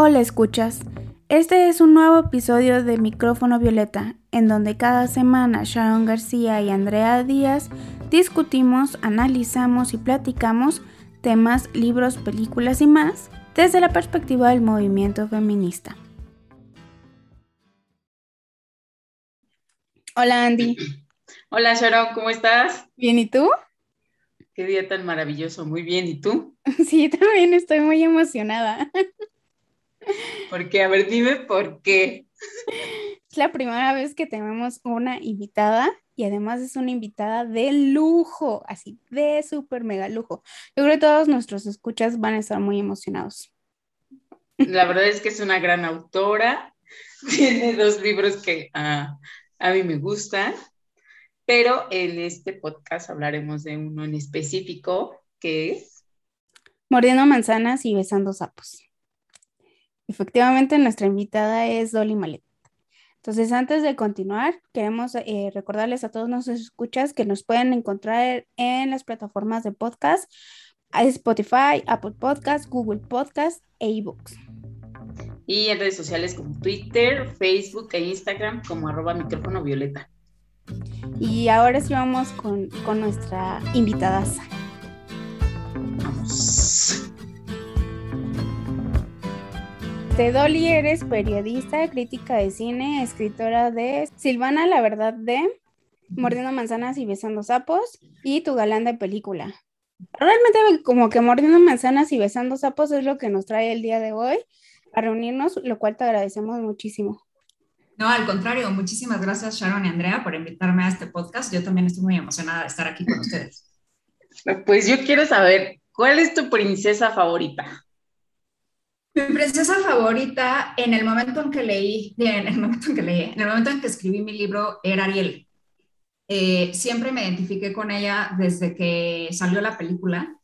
Hola escuchas, este es un nuevo episodio de Micrófono Violeta, en donde cada semana Sharon García y Andrea Díaz discutimos, analizamos y platicamos temas, libros, películas y más desde la perspectiva del movimiento feminista. Hola Andy. Hola Sharon, ¿cómo estás? Bien, ¿y tú? Qué día tan maravilloso, muy bien, ¿y tú? Sí, también estoy muy emocionada. ¿Por qué? A ver, dime por qué. Es la primera vez que tenemos una invitada y además es una invitada de lujo, así de súper mega lujo. Yo creo que todos nuestros escuchas van a estar muy emocionados. La verdad es que es una gran autora, tiene dos libros que ah, a mí me gustan, pero en este podcast hablaremos de uno en específico que es... Mordiendo manzanas y besando sapos. Efectivamente, nuestra invitada es Dolly Malet. Entonces, antes de continuar, queremos eh, recordarles a todos nuestros escuchas que nos pueden encontrar en las plataformas de podcast, Spotify, Apple Podcast, Google Podcast e eBooks. Y en redes sociales como Twitter, Facebook e Instagram como arroba micrófono violeta. Y ahora sí vamos con, con nuestra invitada. Vamos. Dolly eres periodista, crítica de cine, escritora de Silvana, la verdad de Mordiendo manzanas y besando sapos y tu galán de película. Realmente como que Mordiendo manzanas y besando sapos es lo que nos trae el día de hoy a reunirnos, lo cual te agradecemos muchísimo. No, al contrario, muchísimas gracias Sharon y Andrea por invitarme a este podcast. Yo también estoy muy emocionada de estar aquí con ustedes. Pues yo quiero saber, ¿cuál es tu princesa favorita? Mi princesa favorita en el momento en que leí, en el momento en que leí, en el momento en que escribí mi libro era Ariel. Eh, siempre me identifiqué con ella desde que salió la película.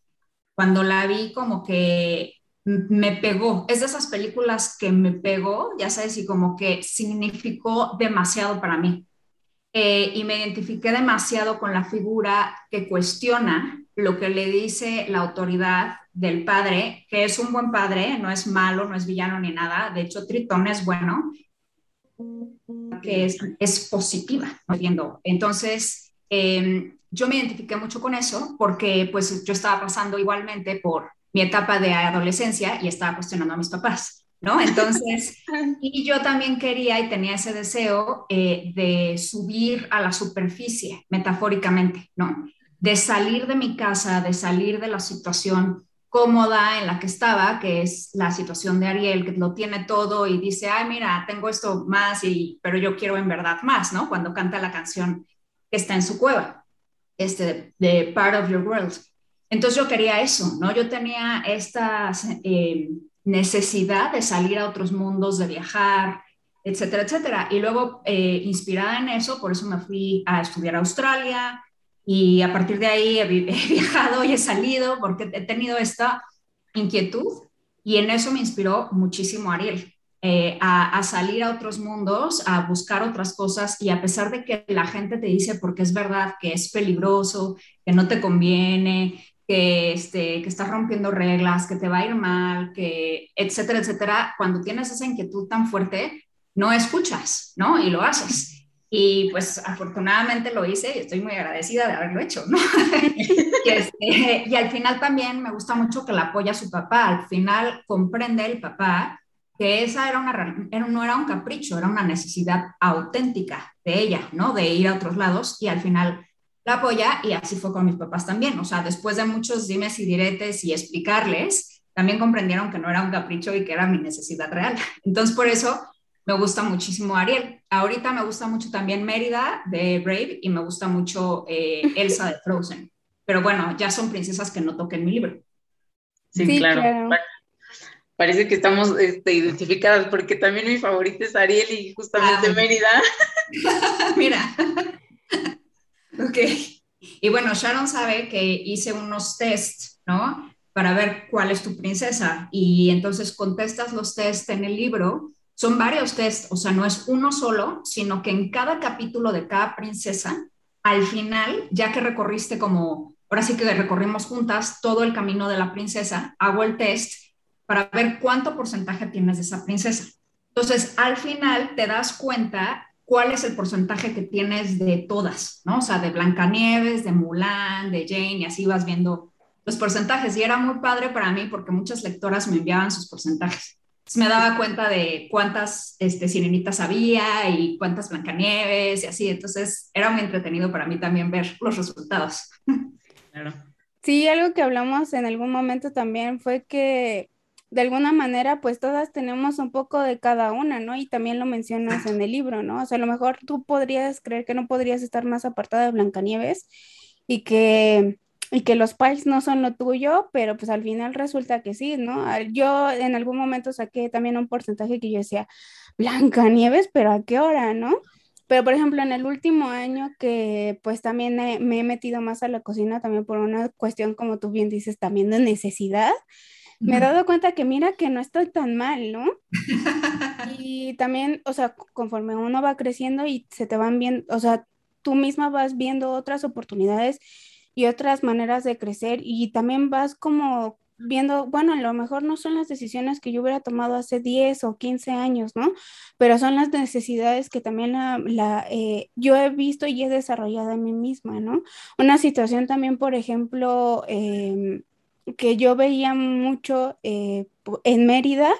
Cuando la vi como que me pegó. Es de esas películas que me pegó, ya sabes, y como que significó demasiado para mí. Eh, y me identifiqué demasiado con la figura que cuestiona lo que le dice la autoridad del padre, que es un buen padre, no es malo, no es villano ni nada, de hecho Tritón es bueno, que es, es positiva, viendo. Entonces, em, yo me identifiqué mucho con eso porque pues yo estaba pasando igualmente por mi etapa de adolescencia y estaba cuestionando a mis papás, ¿no? Entonces, y yo también quería y tenía ese deseo eh, de subir a la superficie, metafóricamente, ¿no? De salir de mi casa, de salir de la situación cómoda en la que estaba, que es la situación de Ariel, que lo tiene todo y dice, ay, mira, tengo esto más, y, pero yo quiero en verdad más, ¿no? Cuando canta la canción que está en su cueva, este, de Part of Your World. Entonces yo quería eso, ¿no? Yo tenía esta eh, necesidad de salir a otros mundos, de viajar, etcétera, etcétera. Y luego, eh, inspirada en eso, por eso me fui a estudiar a Australia, y a partir de ahí he, viajado y he salido porque he tenido esta inquietud y en eso me inspiró muchísimo Ariel. Eh, a, salir a otros mundos, a buscar otras cosas y a pesar de que la gente te dice porque es verdad que es peligroso, que no te conviene, que, este, que estás rompiendo reglas, que te va a ir mal, que etcétera, etcétera, cuando tienes esa inquietud tan fuerte, no escuchas, ¿no? Y lo haces. Y pues afortunadamente lo hice y estoy muy agradecida de haberlo hecho, ¿no? y, este, y, al final también me gusta mucho que la apoya su papá. Al final comprende el papá que esa era una, era, no era un capricho, era una necesidad auténtica de ella, ¿no? De ir a otros lados y al final la apoya y así fue con mis papás también. O sea, después de muchos dimes y diretes y explicarles, también comprendieron que no era un capricho y que era mi necesidad real. Entonces, por eso me gusta muchísimo Ariel. Ahorita me gusta mucho también Mérida de Brave y me gusta mucho eh, Elsa de Frozen. Pero bueno, ya son princesas que no toquen mi libro. Sí, claro. Parece que estamos este, identificadas porque también mi favorita es Ariel y justamente ah. Mérida. Mira. ok. Y bueno, Sharon sabe que hice unos tests, ¿no? Para ver cuál es tu princesa. Y entonces contestas los tests en el libro son varios tests, o sea, no es uno solo, sino que en cada capítulo de cada princesa, al final, ya que recorriste como, ahora sí que recorrimos juntas todo el camino de la princesa, hago el test para ver cuánto porcentaje tienes de esa princesa. Entonces, al final te das cuenta cuál es el porcentaje que tienes de todas, ¿no? O sea, de Blancanieves, de Mulan, de Jane, y así vas viendo los porcentajes. Y era muy padre para mí porque muchas lectoras me enviaban sus porcentajes. Entonces me daba cuenta de cuántas este, sirenitas había y cuántas Blancanieves y así. Entonces era muy entretenido para mí también ver los resultados. Claro. Sí, algo que hablamos en algún momento también fue que de alguna manera, pues todas tenemos un poco de cada una, ¿no? Y también lo mencionas en el libro, ¿no? O sea, a lo mejor tú podrías creer que no podrías estar más apartada de Blancanieves y que, y que los pais no son lo tuyo, pero pues al final resulta que sí, ¿no? Yo en algún momento saqué también un porcentaje que yo decía, Blancanieves, pero ¿a qué hora, no? Pero, por ejemplo, en el último año que pues también me he metido más a la cocina, también por una cuestión, como tú bien dices, también de necesidad, me he dado cuenta que mira que no estoy tan mal, ¿no? y también, o sea, conforme uno va creciendo y se te van viendo, o sea, tú misma vas viendo otras oportunidades y otras maneras de crecer y también vas como viendo, bueno, a lo mejor no son las decisiones que yo hubiera tomado hace 10 o 15 años, ¿no? Pero son las necesidades que también la, eh, yo he visto y he desarrollado en mí misma, ¿no? Una situación también, por ejemplo, eh, que yo veía mucho eh, en Mérida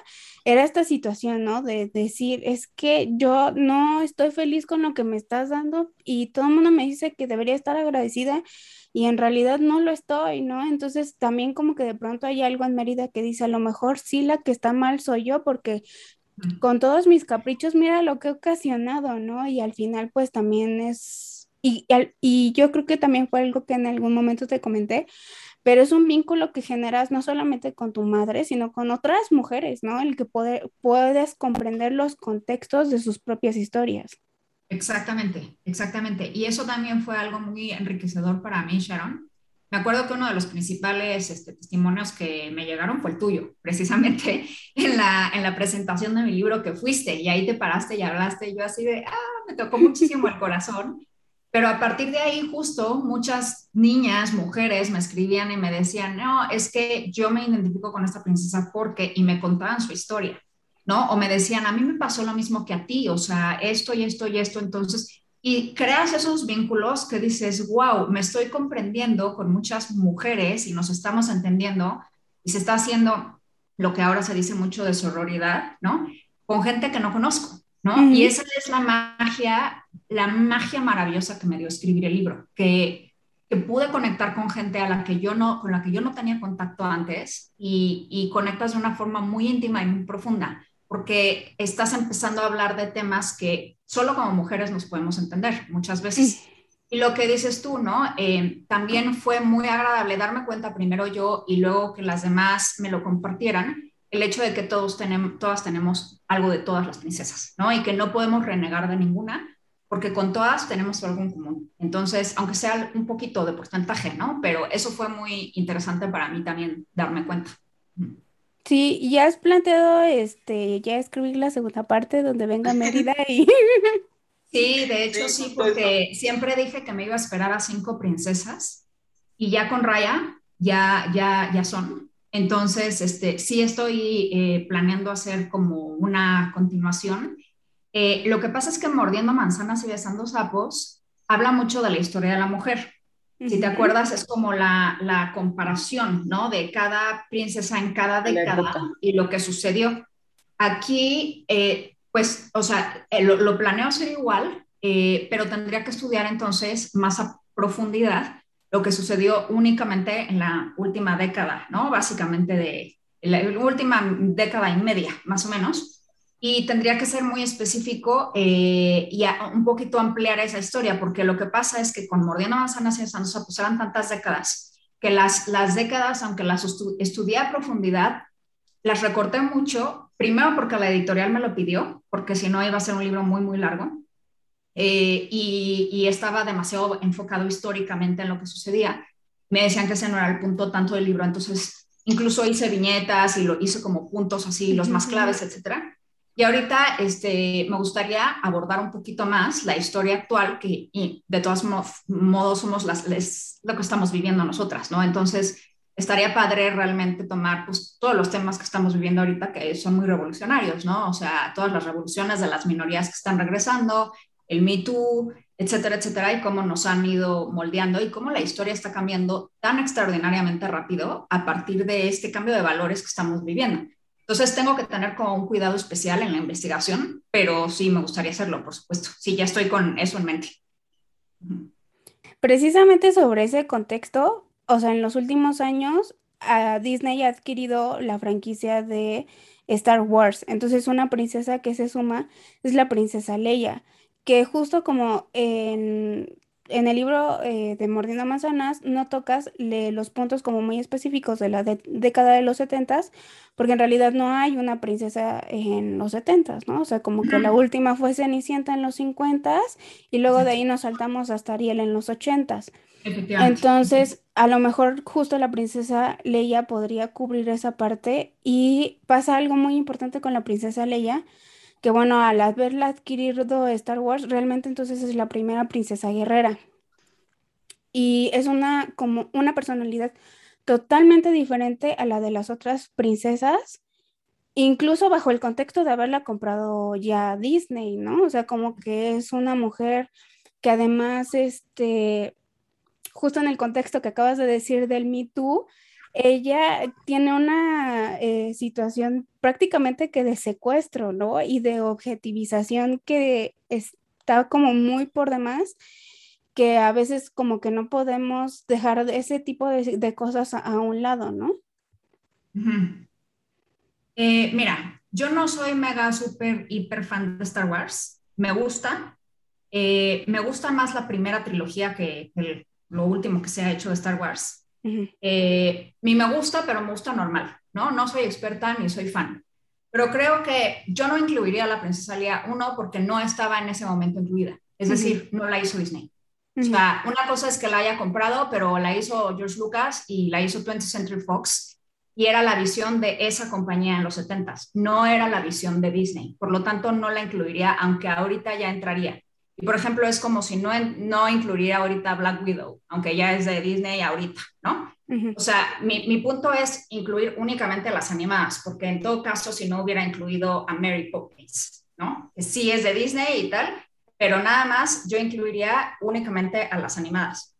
era esta situación, ¿no? De decir, es que yo no estoy feliz con lo que me estás dando y todo el mundo me dice que debería estar agradecida y en realidad no lo estoy, ¿no? Entonces también como que de pronto hay algo en Mérida que dice, a lo mejor sí la que está mal soy yo porque con todos mis caprichos, mira lo que he ocasionado, ¿no? Y al final pues también es... Y, y yo creo que también fue algo que en algún momento te comenté, pero es un vínculo que generas no solamente con tu madre, sino con otras mujeres, ¿no? El que puedes comprender los contextos de sus propias historias. Exactamente, exactamente. Y eso también fue algo muy enriquecedor para mí, Sharon. Me acuerdo que uno de los principales este, testimonios que me llegaron fue el tuyo, precisamente en la, en la presentación de mi libro que fuiste y ahí te paraste y hablaste y yo así de, ah, me tocó muchísimo el corazón pero a partir de ahí, justo muchas niñas, mujeres me escribían y me decían, no, es que yo me identifico con esta princesa porque, y me contaban su historia, ¿no? O me decían, a mí me pasó lo mismo que a ti, o sea, esto y esto y esto, entonces, y creas esos vínculos que dices, wow, me estoy comprendiendo con muchas mujeres y nos estamos entendiendo y se está haciendo lo que ahora se dice mucho de sororidad, ¿no? Con gente que no conozco. Y esa es la magia, la magia maravillosa que me dio escribir el libro, que, que pude conectar con gente a la que yo no, con la que yo no tenía contacto antes y, y conectas de una forma muy íntima y muy profunda, porque estás empezando a hablar de temas que solo como mujeres nos podemos entender muchas veces. Y lo que dices tú, ¿no? Eh, también fue muy agradable darme cuenta primero yo y luego que las demás me lo compartieran, el hecho de que todos tenemos, todas tenemos algo de todas las princesas, ¿no? Y que no podemos renegar de ninguna, porque con todas tenemos algo en común. Entonces, aunque sea un poquito de porcentaje, ¿no? Pero eso fue muy interesante para mí también darme cuenta. Sí, ya has planteado este, ya escribir la segunda parte donde venga Mérida y... Sí, de hecho sí, porque siempre dije que me iba a esperar a cinco princesas y ya con Raya ya, ya, ya son. Entonces, este, sí estoy eh, planeando hacer como una continuación. Eh, lo que pasa es que Mordiendo Manzanas y Besando Sapos habla mucho de la historia de la mujer. Si te acuerdas, es como la, la, comparación, ¿no? De cada princesa en cada década y lo que sucedió. Aquí, eh, pues, o sea, lo, lo, planeo hacer igual, pero tendría que estudiar entonces más a profundidad lo que sucedió únicamente en la última década, ¿no? Básicamente de la última década y media, más o menos. Y tendría que ser muy específico eh, y un poquito ampliar esa historia, porque lo que pasa es que con Mordiendo Manzanas y Santos pues eran tantas décadas que las, las décadas, aunque las estudié a profundidad, las recorté mucho, primero porque la editorial me lo pidió, porque si no iba a ser un libro muy, muy largo. Eh, y, estaba demasiado enfocado históricamente en lo que sucedía. Me decían que ese no era el punto tanto del libro, entonces incluso hice viñetas y lo hice como puntos así, los más claves, etcétera. Y ahorita este, me gustaría abordar un poquito más la historia actual, que de todos modos somos las, lo que estamos viviendo nosotras, ¿no? Entonces, estaría padre realmente tomar pues, todos los temas que estamos viviendo ahorita que son muy revolucionarios, ¿no? O sea, todas las revoluciones de las minorías que están regresando, el Me Too, etcétera, etcétera, y cómo nos han ido moldeando y cómo la historia está cambiando tan extraordinariamente rápido a partir de este cambio de valores que estamos viviendo. Entonces tengo que tener como un cuidado especial en la investigación, pero sí me gustaría hacerlo, por supuesto. Sí, ya estoy con eso en mente. Precisamente sobre ese contexto, o sea, en los últimos años, Disney ha adquirido la franquicia de Star Wars. Entonces, una princesa que se suma es la princesa Leia, que justo como en en el libro eh, de Mordiendo Manzanas no tocas los puntos como muy específicos de la década de los setentas, porque en realidad no hay una princesa en los setentas, ¿no? O sea, como que la última fue Cenicienta en los cincuentas y luego de ahí nos saltamos hasta Ariel en los ochentas. Entonces, a lo mejor justo la princesa Leia podría cubrir esa parte y pasa algo muy importante con la princesa Leia, que bueno, al haberla adquirido Star Wars, realmente entonces es la primera princesa guerrera. Y es una, como una personalidad totalmente diferente a la de las otras princesas, incluso bajo el contexto de haberla comprado ya Disney, ¿no? O sea, como que es una mujer que además, este, justo en el contexto que acabas de decir del Me Too, ella tiene una eh, situación prácticamente que de secuestro, ¿no? Y de objetivización que está como muy por demás, que a veces como que no podemos dejar ese tipo de, cosas a, un lado, ¿no? Eh, mira, yo no soy mega, super, hiper fan de Star Wars. Me gusta. Eh, me gusta más la primera trilogía que lo último que se ha hecho de Star Wars. Eh, mí me gusta, pero me gusta normal, ¿no? No soy experta ni soy fan. Pero creo que yo no incluiría a la princesa Leia, uno, porque no estaba en ese momento incluida. Es decir, no la hizo Disney. O sea, una cosa es que la haya comprado, pero la hizo George Lucas y la hizo 20th Century Fox y era la visión de esa compañía en los 70s, no era la visión de Disney. Por lo tanto, no la incluiría, aunque ahorita ya entraría. Y por ejemplo, es como si no, no incluiría ahorita Black Widow, aunque ya es de Disney ahorita, ¿no? O sea, mi, mi, punto es incluir únicamente las animadas, porque en todo caso, si no hubiera incluido a Mary Poppins, ¿no? Que sí es de Disney y tal, pero nada más yo incluiría únicamente a las animadas.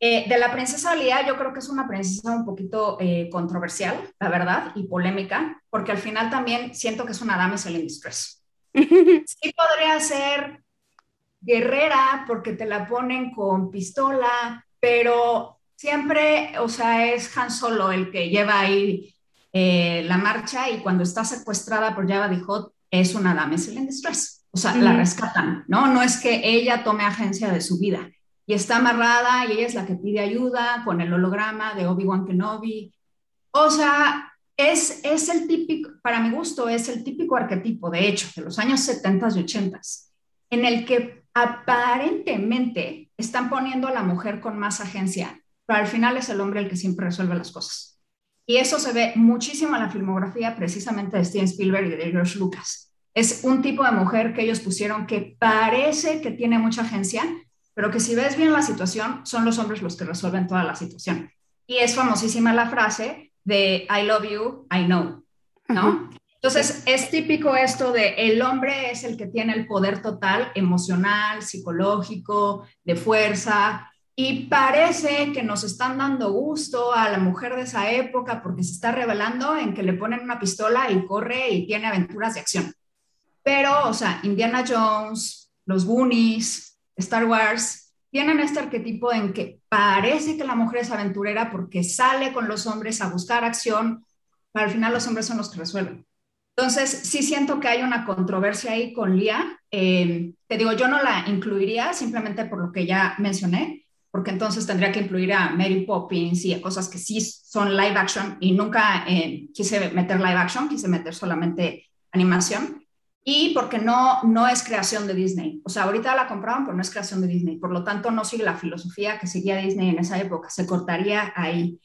Eh, de la princesa Lía, yo creo que es una princesa un poquito eh, controversial, la verdad, y polémica, porque al final también siento que es una damsel in distress. Sí podría ser guerrera porque te la ponen con pistola, pero siempre, o sea, es Han Solo el que lleva ahí eh, la marcha y cuando está secuestrada por Java de Hot es una damsel in distress. O sea, la rescatan, ¿no? No es que ella tome agencia de su vida y está amarrada y ella es la que pide ayuda con el holograma de Obi-Wan Kenobi. O sea, es, es el típico, para mi gusto, es el típico arquetipo, de hecho, de los años 70 y 80 en el que aparentemente están poniendo a la mujer con más agencia, pero al final es el hombre el que siempre resuelve las cosas. Y eso se ve muchísimo en la filmografía precisamente de Steven Spielberg y de George Lucas. Es un tipo de mujer que ellos pusieron que parece que tiene mucha agencia, pero que si ves bien la situación, son los hombres los que resuelven toda la situación. Y es famosísima la frase de I love you, I know, ¿no? Entonces, es típico esto de el hombre es el que tiene el poder total emocional, psicológico, de fuerza, y parece que nos están dando gusto a la mujer de esa época porque se está revelando en que le ponen una pistola y corre y tiene aventuras de acción. Pero, o sea, Indiana Jones, los Goonies, Star Wars, tienen este arquetipo en que parece que la mujer es aventurera porque sale con los hombres a buscar acción, pero al final los hombres son los que resuelven. Entonces, sí siento que hay una controversia ahí con Lía. Eh, te digo, yo no la incluiría simplemente por lo que ya mencioné, porque entonces tendría que incluir a Mary Poppins y a cosas que sí son live action y nunca eh, quise meter live action, quise meter solamente animación. Y porque no, no es creación de Disney. O sea, ahorita la compraron, pero no es creación de Disney. Por lo tanto, no sigue la filosofía que seguía Disney en esa época. Se cortaría ahí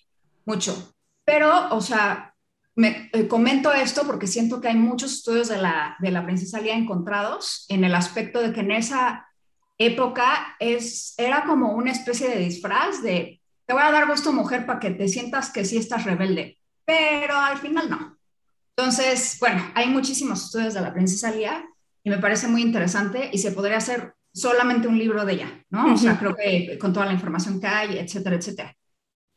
mucho. Pero, o sea, me eh, comento esto porque siento que hay muchos estudios de la, de la princesa Lía encontrados en el aspecto de que en esa época es, era como una especie de disfraz de te voy a dar gusto mujer para que te sientas que sí estás rebelde, pero al final no. Entonces, bueno, hay muchísimos estudios de la princesa Lía y me parece muy interesante y se podría hacer solamente un libro de ella, ¿no? O sea, creo que con toda la información que hay, etcétera, etcétera.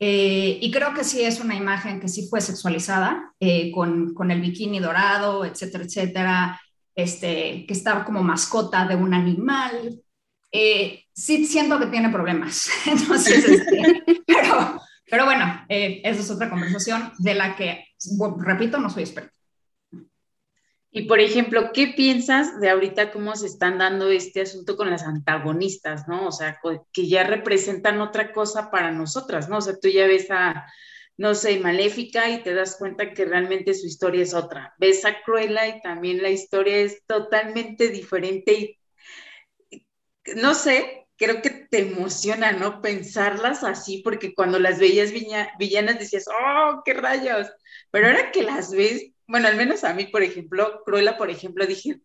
Eh, y creo que sí es una imagen que sí fue sexualizada, eh, con, con, el bikini dorado, etcétera, etcétera, este, que estaba como mascota de un animal. Eh, sí siento que tiene problemas. Entonces, este, pero, pero bueno, esa es otra conversación de la que, repito, no soy experta. Y por ejemplo, ¿qué piensas de ahorita cómo se están dando este asunto con las antagonistas, ¿no? O sea, que ya representan otra cosa para nosotras, ¿no? O sea, tú ya ves a, no sé, Maléfica y te das cuenta que realmente su historia es otra. Ves a Cruella y también la historia es totalmente diferente y, no sé, creo que te emociona, ¿no? Pensarlas así, porque cuando las veías villanas decías, oh, qué rayos. Pero ahora que las ves bueno, al menos a mí, por ejemplo, Cruella, por ejemplo, dije,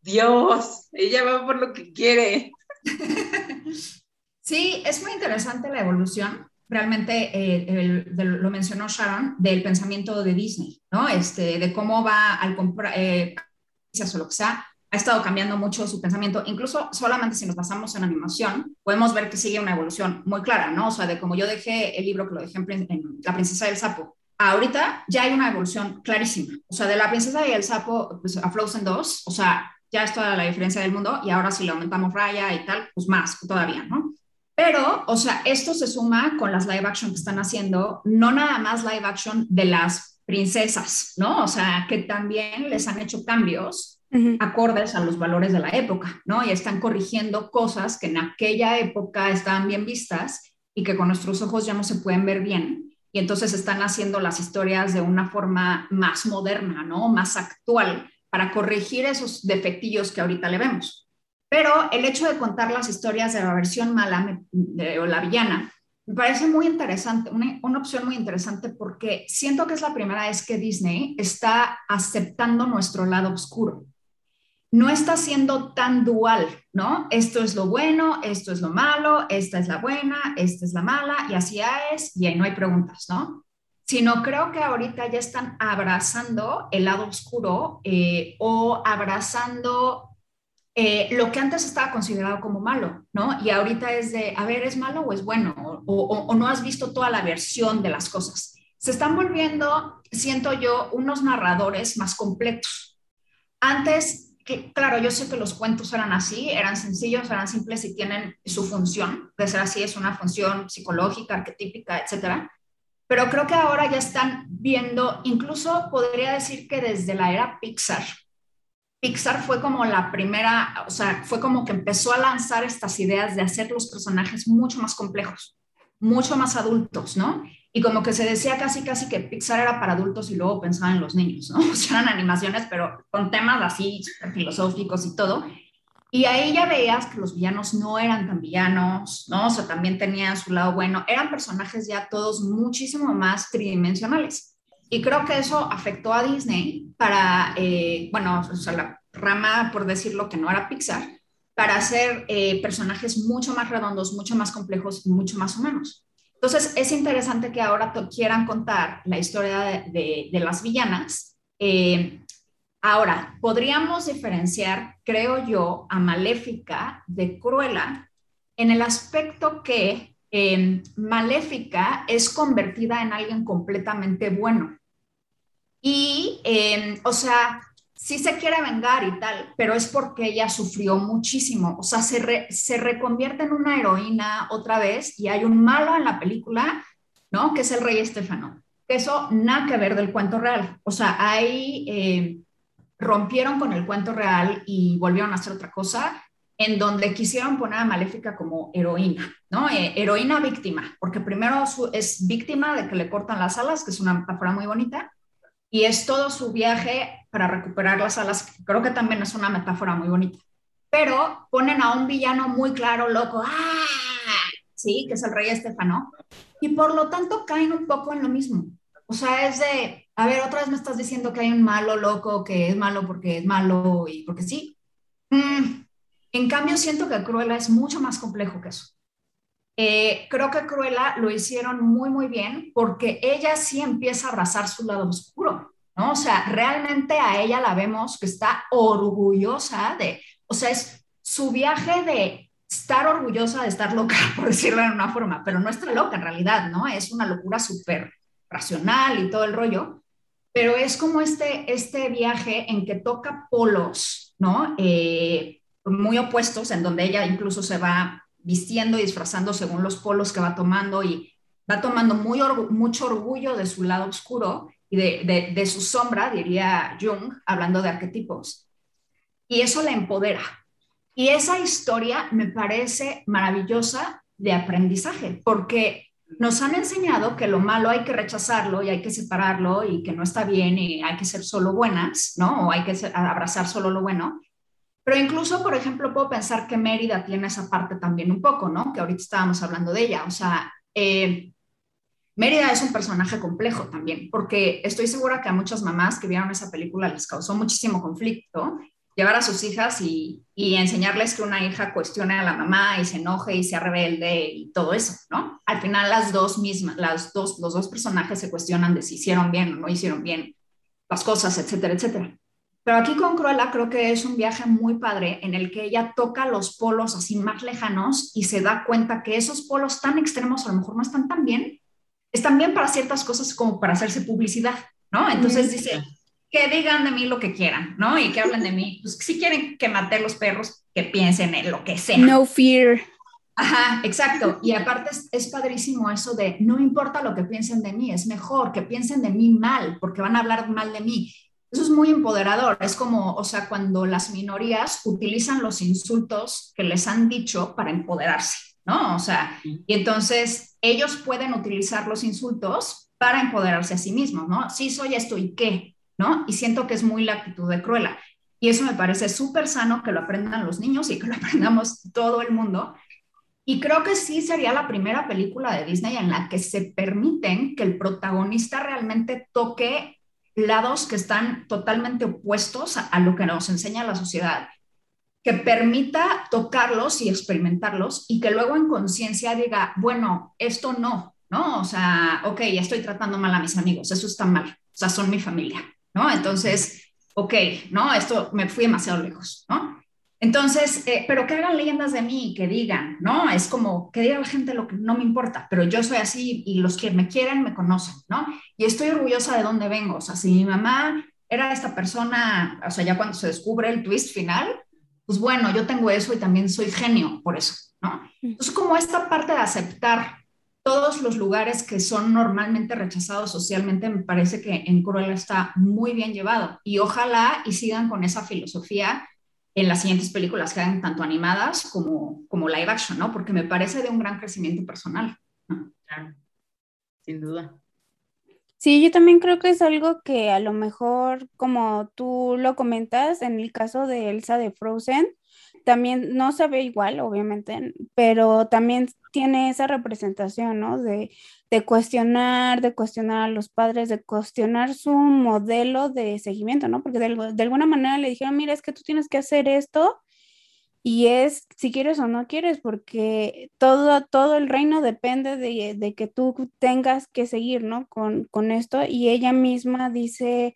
Dios, ella va por lo que quiere. Sí, es muy interesante la evolución. Realmente eh, lo mencionó Sharon del pensamiento de Disney, ¿no? Este, de cómo va al comprar, eh, o lo que sea, ha estado cambiando mucho su pensamiento. Incluso solamente si nos basamos en animación, podemos ver que sigue una evolución muy clara, ¿no? O sea, de como yo dejé el libro que lo dejé en, en La princesa del sapo, ahorita ya hay una evolución clarísima. O sea, de la princesa y el sapo pues, a Frozen 2, o sea, ya es toda la diferencia del mundo y ahora si le aumentamos raya y tal, pues más todavía, ¿no? Pero, o sea, esto se suma con las live action que están haciendo, no nada más live action de las princesas, ¿no? O sea, que también les han hecho cambios acordes a los valores de la época, ¿no? Y están corrigiendo cosas que en aquella época estaban bien vistas y que con nuestros ojos ya no se pueden ver bien y entonces están haciendo las historias de una forma más moderna, ¿no? Más actual, para corregir esos defectillos que ahorita le vemos. Pero el hecho de contar las historias de la versión mala o la villana me parece muy interesante, una, una, opción muy interesante porque siento que es la primera vez que Disney está aceptando nuestro lado oscuro no está siendo tan dual, ¿no? Esto es lo bueno, esto es lo malo, esta es la buena, esta es la mala, y así es, y ahí no hay preguntas, ¿no? Sino creo que ahorita ya están abrazando el lado oscuro eh, o abrazando eh, lo que antes estaba considerado como malo, ¿no? Y ahorita es de, a ver, ¿es malo o es bueno? o no has visto toda la versión de las cosas. Se están volviendo, siento yo, unos narradores más completos. Antes claro, yo sé que los cuentos eran así, eran sencillos, eran simples y tienen su función, de ser así, es una función psicológica, arquetípica, etcétera. Pero creo que ahora ya están viendo, incluso podría decir que desde la era Pixar, Pixar fue como la primera, o sea, fue como que empezó a lanzar estas ideas de hacer los personajes mucho más complejos, mucho más adultos, ¿no? Y como que se decía casi, casi que Pixar era para adultos y luego pensaban en los niños, ¿no? O sea, eran animaciones, pero con temas así filosóficos y todo. Y ahí ya veías que los villanos no eran tan villanos, ¿no? O sea, también tenían su lado bueno. Eran personajes ya todos muchísimo más tridimensionales. Y creo que eso afectó a Disney para, eh, bueno, o sea, la rama, por decirlo, que no era Pixar, para hacer eh, personajes mucho más redondos, mucho más complejos y mucho más humanos. Entonces, es interesante que ahora quieran contar la historia de, las villanas. Eh, ahora, podríamos diferenciar, creo yo, a Maléfica de Cruella en el aspecto que eh, Maléfica es convertida en alguien completamente bueno. Y, eh, o sea, sí se quiere vengar y tal, pero es porque ella sufrió muchísimo. O sea, se, se reconvierte en una heroína otra vez y hay un malo en la película, ¿no? Que es el rey Estefano. Eso nada que ver del cuento real. O sea, ahí eh, rompieron con el cuento real y volvieron a hacer otra cosa en donde quisieron poner a Maléfica como heroína, ¿no? Eh, heroína víctima, porque primero es víctima de que le cortan las alas, que es una metáfora muy bonita, y es todo su viaje para recuperar las alas, creo que también es una metáfora muy bonita. Pero ponen a un villano muy claro, loco, ¡ah! Sí, que es el rey Estefano, y por lo tanto caen un poco en lo mismo. O sea, es de, a ver, otra vez me estás diciendo que hay un malo loco que es malo porque es malo y porque sí. Mm, en cambio, siento que Cruella es mucho más complejo que eso. Eh, creo que Cruella lo hicieron muy, muy bien porque ella sí empieza a abrazar su lado oscuro, ¿no? O sea, realmente a ella la vemos que está orgullosa de, o sea, es su viaje de estar orgullosa de estar loca, por decirlo de una forma, pero no está loca en realidad, ¿no? Es una locura súper racional y todo el rollo, pero es como este, este viaje en que toca polos, ¿no? Eh, muy opuestos, en donde ella incluso se va vistiendo y disfrazando según los polos que va tomando y va tomando muy mucho orgullo de su lado oscuro y de, su sombra, diría Jung, hablando de arquetipos. Y eso la empodera. Y esa historia me parece maravillosa de aprendizaje, porque nos han enseñado que lo malo hay que rechazarlo y hay que separarlo y que no está bien y hay que ser solo buenas, ¿no? O hay que abrazar solo lo bueno. Pero incluso, por ejemplo, puedo pensar que Mérida tiene esa parte también un poco, ¿no? Que ahorita estábamos hablando de ella. O sea, eh, Mérida es un personaje complejo también, porque estoy segura que a muchas mamás que vieron esa película les causó muchísimo conflicto llevar a sus hijas y, y, enseñarles que una hija cuestione a la mamá y se enoje y sea rebelde y todo eso, ¿no? Al final las dos mismas, las dos, los dos personajes se cuestionan de si hicieron bien o no hicieron bien las cosas, etcétera, etcétera. Pero aquí con Cruella creo que es un viaje muy padre en el que ella toca los polos así más lejanos y se da cuenta que esos polos tan extremos a lo mejor no están tan bien, están bien para ciertas cosas como para hacerse publicidad, ¿no? Entonces dice, que digan de mí lo que quieran, ¿no? Y que hablen de mí. Pues si quieren que mate los perros, que piensen en lo que sea. No fear. Ajá, exacto. Y aparte es, es, padrísimo eso de no importa lo que piensen de mí, es mejor que piensen de mí mal, porque van a hablar mal de mí. Eso es muy empoderador. Es como, o sea, cuando las minorías utilizan los insultos que les han dicho para empoderarse, ¿no? O sea, y entonces ellos pueden utilizar los insultos para empoderarse a sí mismos, ¿no? Sí, soy esto y qué, ¿no? Y siento que es muy la actitud de Cruella. Y eso me parece súper sano que lo aprendan los niños y que lo aprendamos todo el mundo. Y creo que sí sería la primera película de Disney en la que se permiten que el protagonista realmente toque lados que están totalmente opuestos a, lo que nos enseña la sociedad, que permita tocarlos y experimentarlos y que luego en conciencia diga, bueno, esto no, ¿no? O sea, ok, ya estoy tratando mal a mis amigos, eso está mal, o sea, son mi familia, ¿no? Entonces, ok, ¿no? Esto me fui demasiado lejos, ¿no? Entonces, eh, pero que hagan leyendas de mí, que digan, ¿no? Es como que diga la gente lo que no me importa, pero yo soy así y los que me quieren me conocen, ¿no? Y estoy orgullosa de dónde vengo. O sea, si mi mamá era esta persona, o sea, ya cuando se descubre el twist final, pues bueno, yo tengo eso y también soy genio por eso, ¿no? Entonces, como esta parte de aceptar todos los lugares que son normalmente rechazados socialmente, me parece que en Cruella está muy bien llevado. Y ojalá y sigan con esa filosofía en las siguientes películas que hagan tanto animadas como, como live action, ¿no? Porque me parece de un gran crecimiento personal. Claro, sin duda. Sí, yo también creo que es algo que a lo mejor, como tú lo comentas, en el caso de Elsa de Frozen, también no se ve igual, obviamente, pero también tiene esa representación, ¿no? De, de, cuestionar, de cuestionar a los padres, de cuestionar su modelo de seguimiento, ¿no? Porque de, de, alguna manera le dijeron, mira, es que tú tienes que hacer esto y es si quieres o no quieres, porque todo, todo el reino depende de, de que tú tengas que seguir, ¿no? Con, con esto y ella misma dice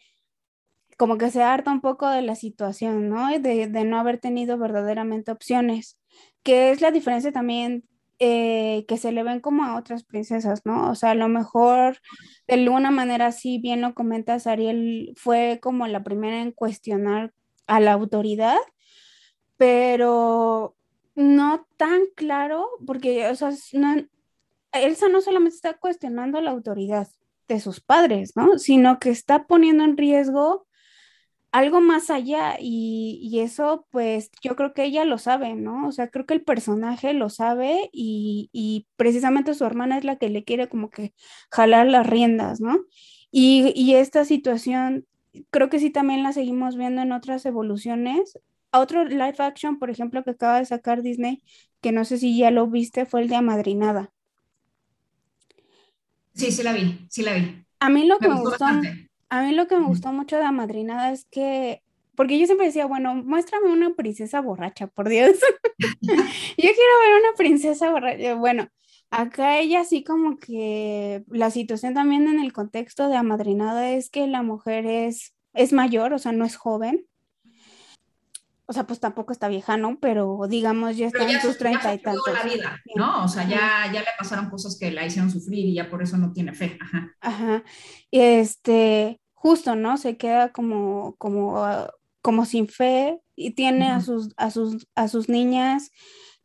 como que se harta un poco de la situación, ¿no? De, de, no haber tenido verdaderamente opciones, que es la diferencia también eh, que se le ven como a otras princesas, ¿no? O sea, a lo mejor de alguna manera, sí, bien lo comentas, Ariel fue como la primera en cuestionar a la autoridad, pero no tan claro, porque, o sea, no, Elsa no solamente está cuestionando la autoridad de sus padres, ¿no? Sino que está poniendo en riesgo algo más allá y, eso pues yo creo que ella lo sabe, ¿no? O sea, creo que el personaje lo sabe y, precisamente su hermana es la que le quiere como que jalar las riendas, ¿no? Y, y, esta situación creo que sí también la seguimos viendo en otras evoluciones. Otro live action, por ejemplo, que acaba de sacar Disney, que no sé si ya lo viste, fue el de Amadrinada. Sí, sí la vi, sí la vi. A mí lo que me, gustó, a mí lo que me gustó mucho de Amadrinada es que, porque yo siempre decía, bueno, muéstrame una princesa borracha, por Dios. yo quiero ver una princesa borracha. Bueno, Acá ella sí como que la situación también en el contexto de amadrinada es que la mujer es, es mayor, o sea, no es joven. O sea, pues tampoco está vieja, ¿no? Pero digamos, ya está en sus treinta y tantos. la vida, ¿no? O sea, ya, ya le pasaron cosas que la hicieron sufrir y ya por eso no tiene fe. Ajá. Ajá. Y este, justo, ¿no? Se queda como, como, como sin fe y tiene a, sus, a, sus, a sus niñas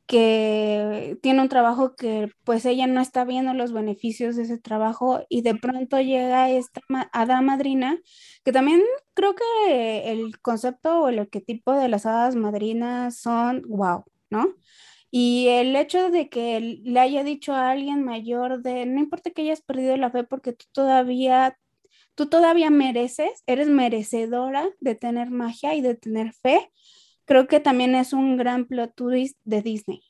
que tiene un trabajo que pues ella no está viendo los beneficios de ese trabajo y de pronto llega esta hada madrina, que también creo que el concepto o el arquetipo de las hadas madrinas son wow, ¿no? Y el hecho de que le haya dicho a alguien mayor de, no importa que hayas perdido la fe porque tú todavía, tú todavía mereces, eres merecedora de tener magia y de tener fe, creo que también es un gran plot twist de Disney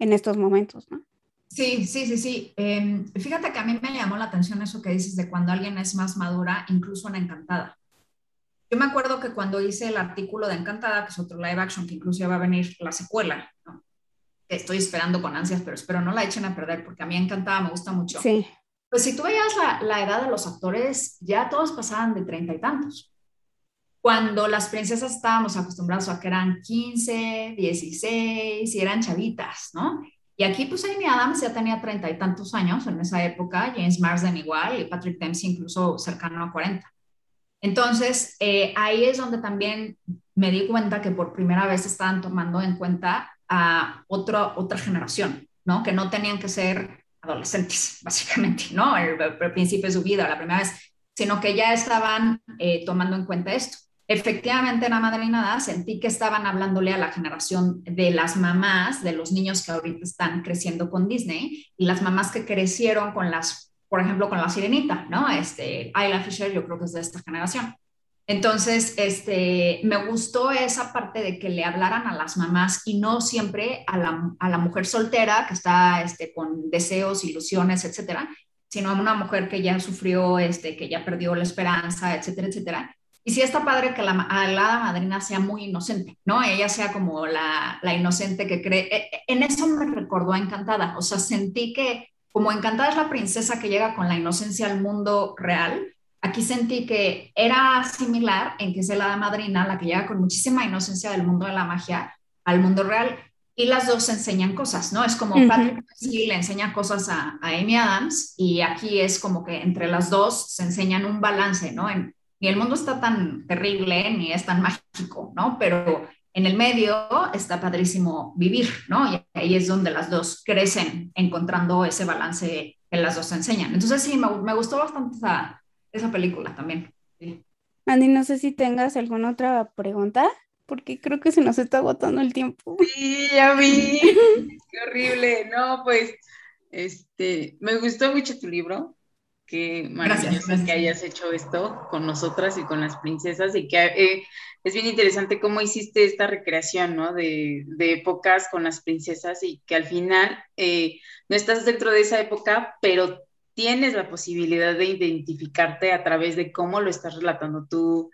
en estos momentos, ¿no? Sí, sí, sí, sí. Em, fíjate que a mí me llamó la atención eso que dices de cuando alguien es más madura, incluso en Encantada. Yo me acuerdo que cuando hice el artículo de Encantada, que es otro live action, que incluso ya va a venir la secuela, ¿no? estoy esperando con ansias, pero espero no la echen a perder porque a mí Encantada me gusta mucho. Sí. Pues si tú veías la, la edad de los actores, ya todos pasaban de treinta y tantos cuando las princesas estábamos acostumbrados a que eran 15, 16 y eran chavitas, ¿no? Y aquí pues Amy Adams ya tenía treinta y tantos años en esa época, James Marsden igual y Patrick Dempsey incluso cercano a 40. Entonces, eh, ahí es donde también me di cuenta que por primera vez estaban tomando en cuenta a otra otra generación, ¿no? Que no tenían que ser adolescentes, básicamente, ¿no? El principio de su vida, la primera vez, sino que ya estaban eh, tomando en cuenta esto efectivamente en la madrinada sentí que estaban hablándole a la generación de las mamás, de los niños que ahorita están creciendo con Disney y las mamás que crecieron con las, por ejemplo, con la sirenita, ¿no? Este, Ayla Fisher yo creo que es de esta generación. Entonces, este, me gustó esa parte de que le hablaran a las mamás y no siempre a la, a la mujer soltera que está este, con deseos, ilusiones, etcétera, sino a una mujer que ya sufrió, este, que ya perdió la esperanza, etcétera, etcétera y sí está padre que la, la madrina sea muy inocente, ¿no? Ella sea como la, la inocente que cree. E, e, en eso me recordó a Encantada. O sea, sentí que como Encantada es la princesa que llega con la inocencia al mundo real, aquí sentí que era similar en que es la madrina la que llega con muchísima inocencia del mundo de la magia al mundo real. Y las dos enseñan cosas, ¿no? Es como Patrick sí le enseña cosas a, a Amy Adams y aquí es como que entre las dos se enseñan un balance, ¿no? En, ni el mundo está tan terrible, ni es tan mágico, ¿no? Pero en el medio está padrísimo vivir, ¿no? Y ahí es donde las dos crecen encontrando ese balance que las dos enseñan. Entonces sí, me, gustó bastante esa, esa película también. Andy, no sé si tengas alguna otra pregunta, porque creo que se nos está agotando el tiempo. Sí, ya vi. Qué horrible. No, pues, este, me gustó mucho tu libro. Qué maravilloso que hayas hecho esto con nosotras y con las princesas y que eh, es bien interesante cómo hiciste esta recreación, ¿no? De, de épocas con las princesas y que al final eh, no estás dentro de esa época, pero tienes la posibilidad de identificarte a través de cómo lo estás relatando tú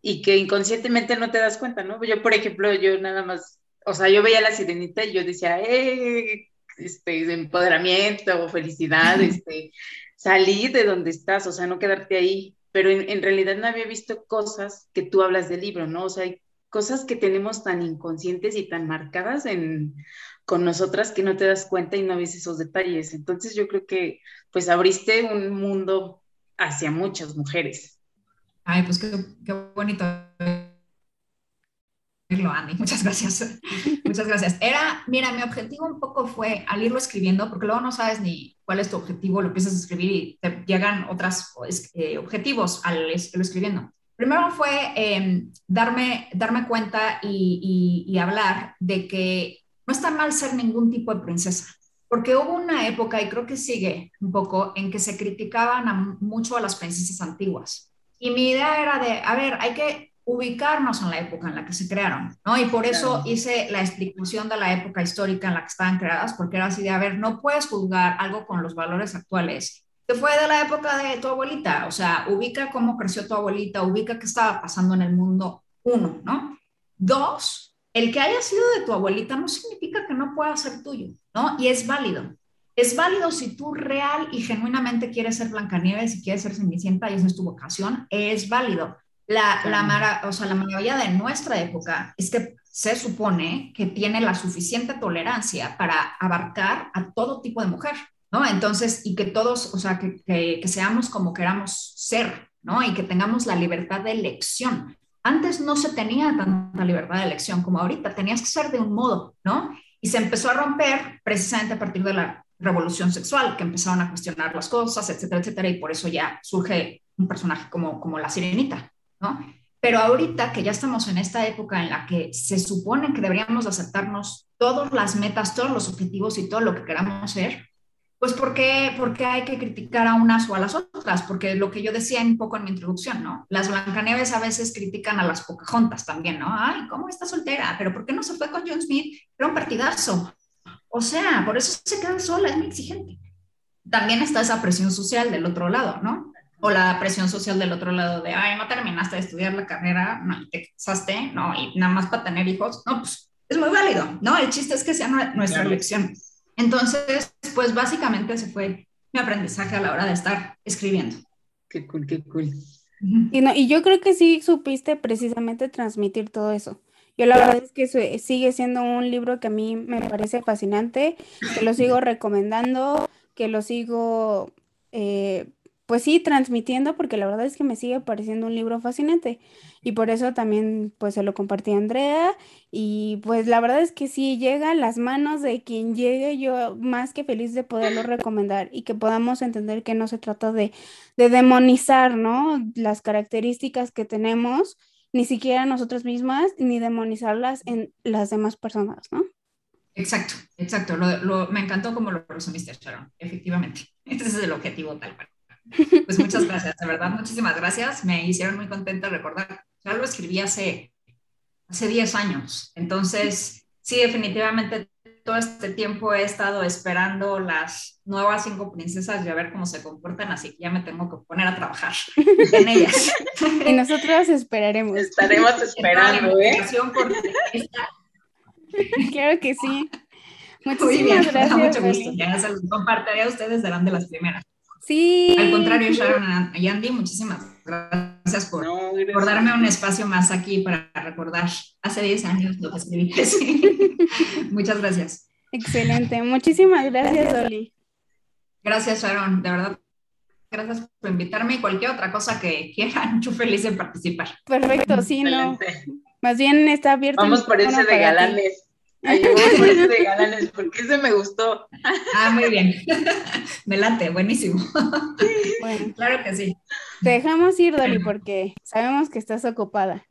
y que inconscientemente no te das cuenta, ¿no? Yo, por ejemplo, yo nada más, o sea, yo veía la sirenita y yo decía, eh, este, empoderamiento, felicidad, este, salir de donde estás, o sea, no quedarte ahí, pero en, realidad no había visto cosas que tú hablas del libro, ¿no? O sea, hay cosas que tenemos tan inconscientes y tan marcadas en, con nosotras que no te das cuenta y no ves esos detalles. Entonces yo creo que pues abriste un mundo hacia muchas mujeres. Ay, pues qué, qué bonito Andy. Muchas gracias. Muchas gracias. Era, mira, mi objetivo un poco fue al irlo escribiendo, porque luego no sabes ni cuál es tu objetivo, lo empiezas a escribir y te llegan otros eh, objetivos al irlo escribiendo. Primero fue em, darme, darme cuenta y, y, hablar de que no está mal ser ningún tipo de princesa, porque hubo una época, y creo que sigue un poco, en que se criticaban mucho a las princesas antiguas. Y mi idea era de, a ver, hay que ubicarnos en la época en la que se crearon, ¿no? Y por eso hice la explicación de la época histórica en la que estaban creadas, porque era así de, a ver, no puedes juzgar algo con los valores actuales, que fue de la época de tu abuelita, o sea, ubica cómo creció tu abuelita, ubica qué estaba pasando en el mundo, uno, ¿no? Dos, el que haya sido de tu abuelita no significa que no pueda ser tuyo, ¿no? Y es válido. es válido si tú real y genuinamente quieres ser Blancanieves y quieres ser Cenicienta y esa es tu vocación, es válido. La, la, o sea, la maravilla de nuestra época es que se supone que tiene la suficiente tolerancia para abarcar a todo tipo de mujer, ¿no? Entonces, y que todos, o sea, que, que, que seamos como queramos ser, ¿no? Y que tengamos la libertad de elección. Antes no se tenía tanta libertad de elección como ahorita, tenías que ser de un modo, ¿no? Y se empezó a romper precisamente a partir de la revolución sexual, que empezaron a cuestionar las cosas, etcétera, etcétera, y por eso ya surge un personaje como, como la sirenita, ¿no? Pero ahorita que ya estamos en esta época en la que se supone que deberíamos aceptarnos todas las metas, todos los objetivos y todo lo que queramos ser, pues ¿por qué, hay que criticar a unas o a las otras? Porque lo que yo decía un poco en mi introducción, ¿no? Las Blancanieves a veces critican a las Pocahontas también, ¿no? Ay, ¿cómo está soltera? ¿Pero por qué no se fue con John Smith? Era un partidazo. O sea, por eso se queda sola, es muy exigente. También está esa presión social del otro lado, ¿no? O la presión social del otro lado de, ay, no terminaste de estudiar la carrera, no, te casaste, no, y nada más para tener hijos. No, pues es muy válido, ¿no? El chiste es que sea nuestra elección. Entonces, pues básicamente se fue mi aprendizaje a la hora de estar escribiendo. Qué cool, qué cool. Y, no, y yo creo que sí supiste precisamente transmitir todo eso. Yo la verdad es que sigue siendo un libro que a mí me parece fascinante, que lo sigo recomendando, que lo sigo, eh, pues sí, transmitiendo, porque la verdad es que me sigue pareciendo un libro fascinante. Y por eso también, pues se lo compartí a Andrea. Y pues la verdad es que si llega a las manos de quien llegue, yo más que feliz de poderlo recomendar y que podamos entender que no se trata de, de demonizar, ¿no? Las características que tenemos ni siquiera nosotras mismas, ni demonizarlas en las demás personas, ¿no? Exacto, exacto. Lo, me encantó como lo resumiste, Sharon. Efectivamente, ese es el objetivo tal cual. Pues muchas gracias, de verdad, muchísimas gracias. Me hicieron muy contenta recordar. Ya lo escribí hace, hace 10 años. Entonces, sí, definitivamente todo este tiempo he estado esperando las nuevas cinco princesas y a ver cómo se comportan, así que ya me tengo que poner a trabajar en ellas. y nosotros esperaremos. Estaremos esperando, ¿eh? claro que sí. Muchísimas gracias. mucho gusto. Ya se los compartiré a ustedes, serán de las primeras. Sí. Al contrario, Sharon y Andy, muchísimas gracias por, por darme un espacio más aquí para recordar hace 10 años lo que escribí. Muchas gracias. Excelente. Muchísimas gracias, Dolly. Gracias, Sharon. De verdad, gracias por invitarme y cualquier otra cosa que quieran. Yo feliz de participar. Perfecto, sí, no. Más bien está abierto. Vamos por ese de galanes. Ay, por ese de galanes, porque ese me gustó. Ah, muy bien. Me late, buenísimo. Bueno, claro que sí. Te dejamos ir, Dolly, porque sabemos que estás ocupada.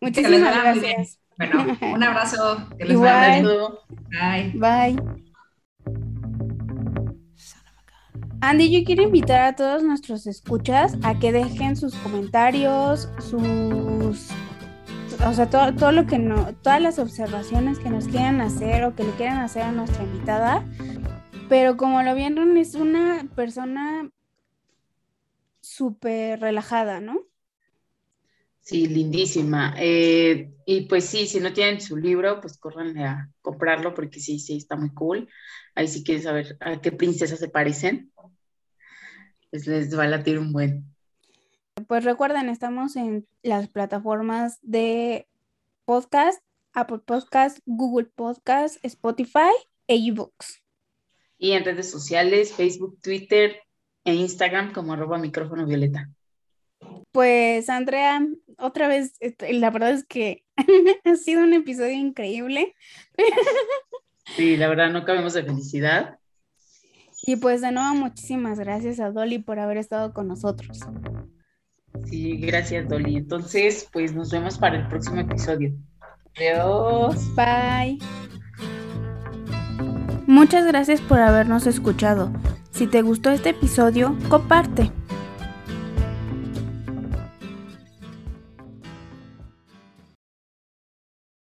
Muchísimas gracias. Bueno, un abrazo. Que les Igual. Bye. Bye. Andy, yo quiero invitar a todos nuestros escuchas a que dejen sus comentarios, sus o sea, todo, todo, lo que no, todas las observaciones que nos quieran hacer o que le quieran hacer a nuestra invitada. Pero como lo vieron, es una persona súper relajada, ¿no? Sí, lindísima. Eh, y pues sí, si no tienen su libro, pues corran a comprarlo porque sí, sí, está muy cool. Ahí sí quieren saber a qué princesas se parecen. Pues les va a latir un buen. Pues recuerden, estamos en las plataformas de podcast, Apple Podcast, Google Podcast, Spotify e eBooks. Y en redes sociales, Facebook, Twitter e Instagram como arroba micrófono violeta. Pues Andrea, otra vez, este, la verdad es que ha sido un episodio increíble. Sí, la verdad no cabemos de felicidad. Y pues de nuevo muchísimas gracias a Dolly por haber estado con nosotros. Sí, gracias Dolly. Entonces, pues nos vemos para el próximo episodio. Adiós. Bye. Muchas gracias por habernos escuchado. Si te gustó este episodio, comparte.